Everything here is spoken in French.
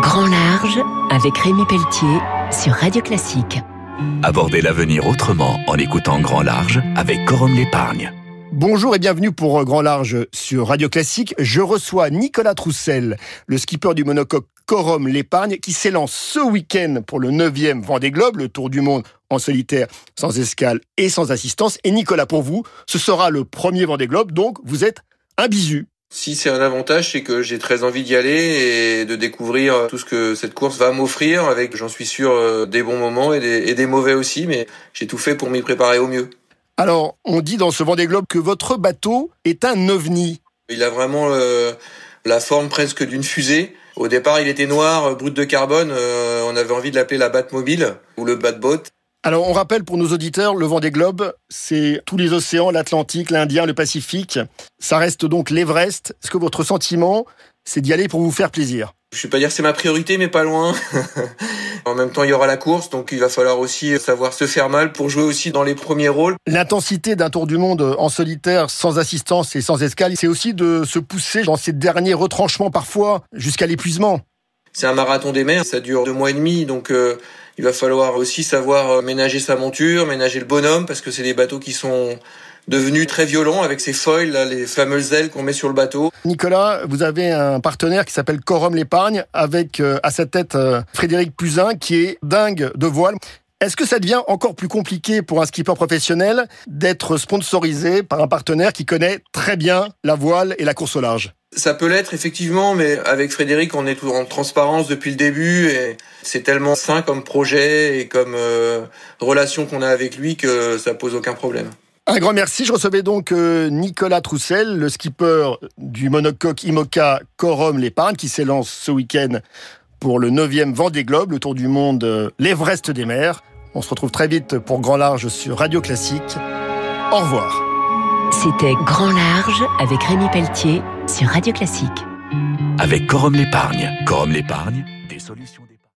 Grand Large avec Rémi Pelletier sur Radio Classique. Abordez l'avenir autrement en écoutant Grand Large avec Corum l'épargne. Bonjour et bienvenue pour Grand Large sur Radio Classique. Je reçois Nicolas Troussel, le skipper du monocoque Corum l'épargne, qui s'élance ce week-end pour le 9e Vendée Globe, le tour du monde en solitaire, sans escale et sans assistance. Et Nicolas, pour vous, ce sera le premier Vendée Globe, donc vous êtes un bisu. Si c'est un avantage, c'est que j'ai très envie d'y aller et de découvrir tout ce que cette course va m'offrir avec, j'en suis sûr, euh, des bons moments et des, mauvais aussi, mais j'ai tout fait pour m'y préparer au mieux. Alors, on dit dans ce Vendée Globe que votre bateau est un ovni. Il a vraiment euh, la forme presque d'une fusée. Au départ, il était noir, brut de carbone. Euh, on avait envie de l'appeler la Batmobile ou le Batboat. Alors, on rappelle pour nos auditeurs, le vent des globes, c'est tous les océans, l'Atlantique, l'Indien, le Pacifique. Ça reste donc l'Everest. Est-ce que votre sentiment, c'est d'y aller pour vous faire plaisir? Je ne vais pas dire que c'est ma priorité, mais pas loin. en même temps, il y aura la course, donc il va falloir aussi savoir se faire mal pour jouer aussi dans les premiers rôles. L'intensité d'un tour du monde en solitaire, sans assistance et sans escale, c'est aussi de se pousser dans ces derniers retranchements parfois jusqu'à l'épuisement. C'est un marathon des mers, ça dure deux mois et demi, donc euh, il va falloir aussi savoir euh, ménager sa monture, ménager le bonhomme, parce que c'est des bateaux qui sont devenus très violents avec ces foils, les fameuses ailes qu'on met sur le bateau. Nicolas, vous avez un partenaire qui s'appelle Corum l'épargne, avec euh, à sa tête Frédéric Puzin, qui est dingue de voile. Est-ce que ça devient encore plus compliqué pour un skipper professionnel d'être sponsorisé par un partenaire qui connaît très bien la voile et la course au large? Ça peut l'être effectivement, mais avec Frédéric, on est toujours en transparence depuis le début et c'est tellement sain comme projet et comme euh, relation qu'on a avec lui que ça pose aucun problème. Un grand merci. Je recevais donc euh, Nicolas Troussel, le skipper du monocoque IMOCA Corum l'épargne qui s'élance ce week-end pour le 9e Vendée Globe, le tour du monde, euh, l'Everest des mers. On se retrouve très vite pour Grand Large sur Radio Classique. Au revoir. C'était Grand Large avec Rémi Pelletier sur Radio Classique. Avec Corum l'épargne. Corum l'épargne, des solutions